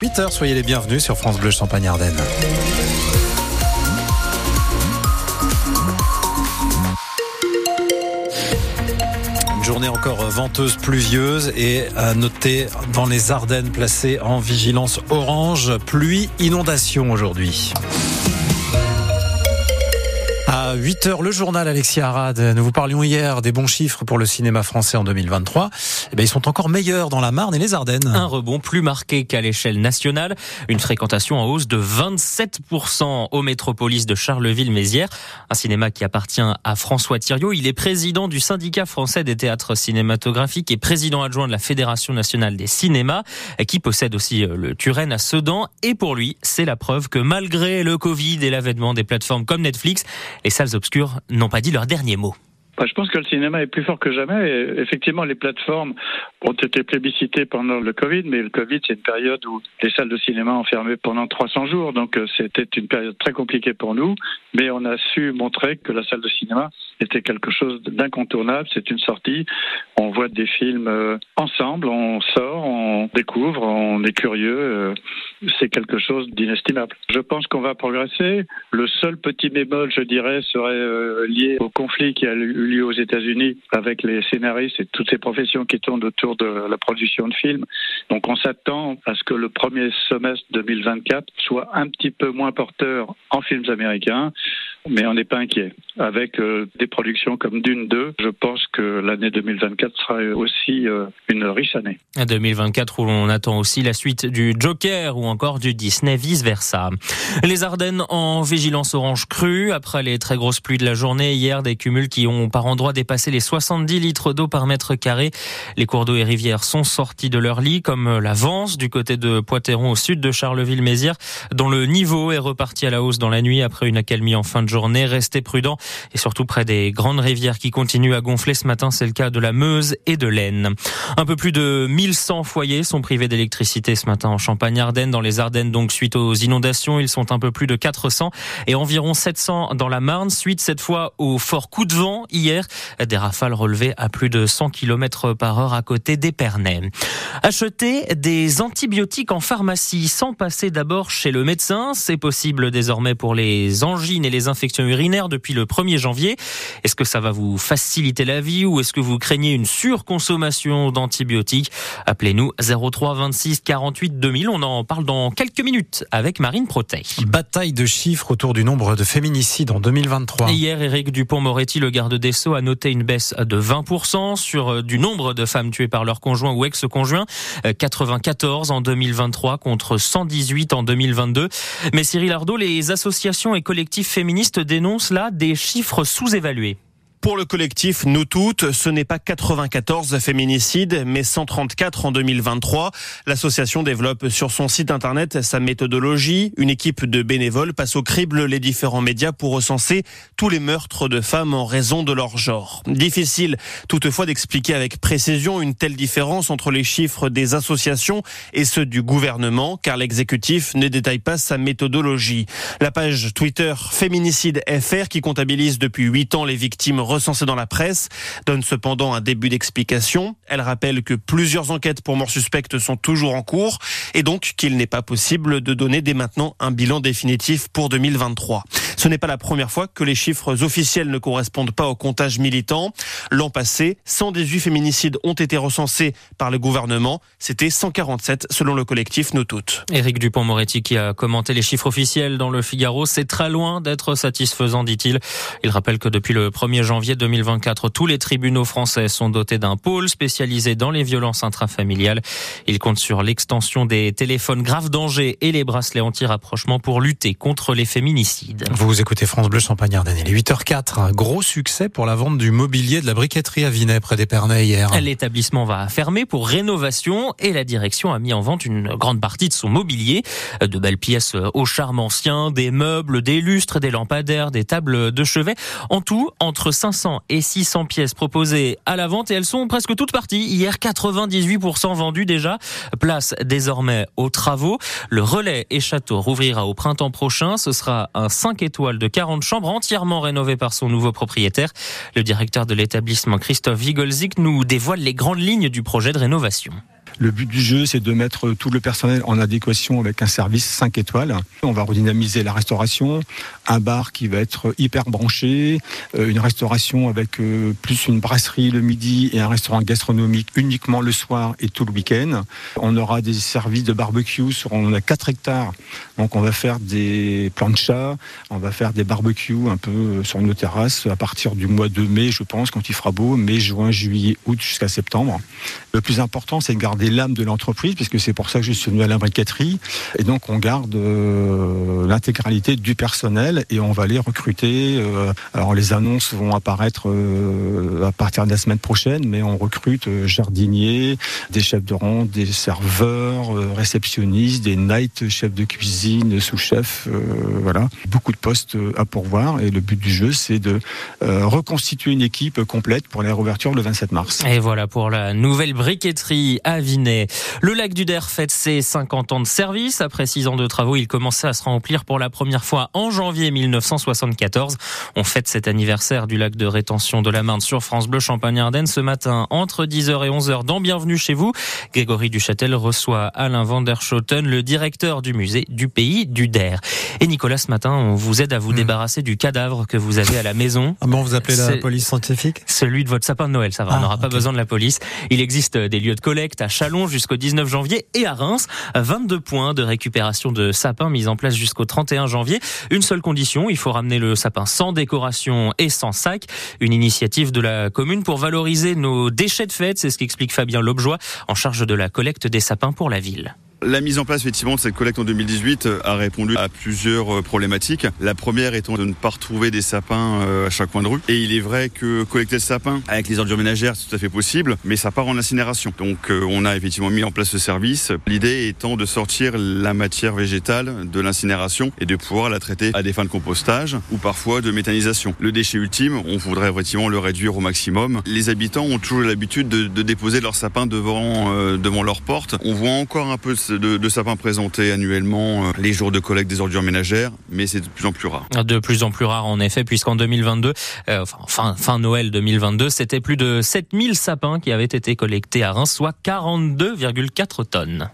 8h, soyez les bienvenus sur France Bleu Champagne-Ardenne. Une journée encore venteuse, pluvieuse et à noter dans les Ardennes placées en vigilance orange, pluie, inondation aujourd'hui. À 8 heures, le journal Alexis Arad. Nous vous parlions hier des bons chiffres pour le cinéma français en 2023. Eh bien, ils sont encore meilleurs dans la Marne et les Ardennes. Un rebond plus marqué qu'à l'échelle nationale. Une fréquentation en hausse de 27% au Métropolis de Charleville-Mézières. Un cinéma qui appartient à François Thiriot. Il est président du syndicat français des théâtres cinématographiques et président adjoint de la Fédération nationale des cinémas, qui possède aussi euh, le Turenne à Sedan. Et pour lui, c'est la preuve que malgré le Covid et l'avènement des plateformes comme Netflix, les salles obscures n'ont pas dit leur dernier mot. Bah, je pense que le cinéma est plus fort que jamais. Effectivement, les plateformes ont été plébiscitées pendant le Covid, mais le Covid, c'est une période où les salles de cinéma ont fermé pendant 300 jours. Donc, euh, c'était une période très compliquée pour nous. Mais on a su montrer que la salle de cinéma était quelque chose d'incontournable. C'est une sortie. On voit des films euh, ensemble, on sort, on découvre, on est curieux. Euh, c'est quelque chose d'inestimable. Je pense qu'on va progresser. Le seul petit bémol, je dirais, serait lié au conflit qui a eu lieu aux États-Unis avec les scénaristes et toutes ces professions qui tournent autour de la production de films. Donc on s'attend à ce que le premier semestre 2024 soit un petit peu moins porteur en films américains, mais on n'est pas inquiet. Avec euh, des productions comme Dune 2, je pense que l'année 2024 sera aussi euh, une riche année. 2024 où l'on attend aussi la suite du Joker ou encore du Disney vice-versa. Les Ardennes en vigilance orange crue après les très grosses pluies de la journée hier, des cumuls qui ont par endroits dépassé les 70 litres d'eau par mètre carré. Les cours d'eau et rivières sont sortis de leur lit comme la Vence du côté de Poitéron au sud de Charleville-Mézières dont le niveau est reparti à la hausse dans la nuit après une accalmie en fin de journée. Restez prudents et surtout près des grandes rivières qui continuent à gonfler ce matin. C'est le cas de la Meuse et de l'Aisne. Un peu plus de 1100 foyers sont privés d'électricité ce matin en Champagne-Ardenne. Dans les Ardennes, donc suite aux inondations, ils sont un peu plus de 400 et environ 700 dans la Marne. Suite cette fois au fort coup de vent hier. Des rafales relevées à plus de 100 km par heure à côté d'Épernay. Acheter des antibiotiques en pharmacie sans passer d'abord chez le médecin, c'est possible désormais pour les angines et les infections urinaires depuis le 1er janvier. Est-ce que ça va vous faciliter la vie ou est-ce que vous craignez une surconsommation d'antibiotiques? Appelez-nous 03 26 48 2000. On en parle dans quelques minutes avec Marine Protey. Bataille de chiffres autour du nombre de féminicides en 2023. Hier, Éric Dupont-Moretti, le garde des Sceaux, a noté une baisse de 20% sur euh, du nombre de femmes tuées par leur conjoint ou ex-conjoint. 94 euh, en 2023 contre 118 en 2022. Mais Cyril Ardo, les associations et collectifs féministes dénoncent là des chiffres sous-évalués. Pour le collectif Nous Toutes, ce n'est pas 94 féminicides, mais 134 en 2023. L'association développe sur son site internet sa méthodologie. Une équipe de bénévoles passe au crible les différents médias pour recenser tous les meurtres de femmes en raison de leur genre. Difficile toutefois d'expliquer avec précision une telle différence entre les chiffres des associations et ceux du gouvernement, car l'exécutif ne détaille pas sa méthodologie. La page Twitter Féminicide FR, qui comptabilise depuis 8 ans les victimes recensée dans la presse donne cependant un début d'explication. Elle rappelle que plusieurs enquêtes pour mort suspecte sont toujours en cours et donc qu'il n'est pas possible de donner dès maintenant un bilan définitif pour 2023. Ce n'est pas la première fois que les chiffres officiels ne correspondent pas au comptage militant. L'an passé, 118 féminicides ont été recensés par le gouvernement. C'était 147 selon le collectif Nous Toutes. Éric Dupont-Moretti qui a commenté les chiffres officiels dans le Figaro, c'est très loin d'être satisfaisant, dit-il. Il rappelle que depuis le 1er janvier 2024, tous les tribunaux français sont dotés d'un pôle spécialisé dans les violences intrafamiliales. Il compte sur l'extension des téléphones grave danger et les bracelets anti-rapprochement pour lutter contre les féminicides. Vous écoutez France Bleu Champagne Ardenne. Il est 8h04. Un gros succès pour la vente du mobilier de la briqueterie à Vinay près d'Épernay hier. L'établissement va fermer pour rénovation et la direction a mis en vente une grande partie de son mobilier. De belles pièces au charme ancien, des meubles, des lustres, des lampadaires, des tables de chevet. En tout, entre 500 et 600 pièces proposées à la vente et elles sont presque toutes parties. Hier, 98% vendues déjà. Place désormais aux travaux. Le relais et château rouvrira au printemps prochain. Ce sera un 5 étoiles de 40 chambres entièrement rénovées par son nouveau propriétaire. Le directeur de l'établissement Christophe Wigolzik nous dévoile les grandes lignes du projet de rénovation. Le but du jeu, c'est de mettre tout le personnel en adéquation avec un service 5 étoiles. On va redynamiser la restauration, un bar qui va être hyper branché, euh, une restauration avec euh, plus une brasserie le midi et un restaurant gastronomique uniquement le soir et tout le week-end. On aura des services de barbecue sur on a 4 hectares. Donc on va faire des planchas, on va faire des barbecues un peu euh, sur nos terrasses à partir du mois de mai, je pense, quand il fera beau, mai, juin, juillet, août jusqu'à septembre. Le plus important, c'est de garder l'âme de l'entreprise, puisque c'est pour ça que je suis venu à la briqueterie. Et donc on garde l'intégralité du personnel et on va les recruter. Euh, alors les annonces vont apparaître euh, à partir de la semaine prochaine, mais on recrute euh, jardiniers, des chefs de rang, des serveurs, réceptionnistes, des night chefs de cuisine, sous-chefs, voilà, beaucoup de postes à pourvoir. Et le but du jeu, c'est de reconstituer une équipe complète pour la réouverture le 27 mars. Et voilà pour la nouvelle briqueterie à Le lac du Der fête ses 50 ans de service. Après 6 ans de travaux, il commençait à se remplir pour la première fois en janvier 1974. On fête cet anniversaire du lac de rétention de la Marne sur France Bleu Champagne-Ardenne ce matin entre 10h et 11h dans Bienvenue chez vous. Grégory Duchâtel reçoit Alain van der Schoten, le directeur du musée du pays du Der. Et Nicolas, ce matin, on vous aide à vous hmm. débarrasser du cadavre que vous avez à la maison. Ah bon, vous appelez la police scientifique? Celui de votre sapin de Noël, ça va, on ah, n'aura pas besoin de la police. Il existe des lieux de collecte à Chalon jusqu'au 19 janvier et à Reims. 22 points de récupération de sapins mis en place jusqu'au 31 janvier. Une seule condition, il faut ramener le sapin sans décoration et sans sac. Une initiative de la commune pour valoriser nos déchets de fête, c'est ce qu'explique Fabien Lobjoie en charge de la collecte des sapins pour la ville. La mise en place effectivement de cette collecte en 2018 euh, a répondu à plusieurs euh, problématiques. La première étant de ne pas retrouver des sapins euh, à chaque coin de rue. Et il est vrai que collecter le sapin avec les ordures ménagères, c'est tout à fait possible, mais ça part en incinération. Donc on a effectivement mis en place ce service. L'idée étant de sortir la matière végétale de l'incinération et de pouvoir la traiter à des fins de compostage ou parfois de méthanisation. Le déchet ultime, on voudrait effectivement le réduire au maximum. Les habitants ont toujours l'habitude de, déposer leur sapin devant, devant leur porte. On voit encore un peu de, sapins présentés annuellement euh, les jours de collecte des ordures ménagères, mais c'est de plus en plus rare. De plus en plus rare en effet, puisqu'en 2022, euh, enfin fin Noël 2022, c'était plus de 7000 sapins qui avaient été collectés à Reims, soit 42,4 tonnes.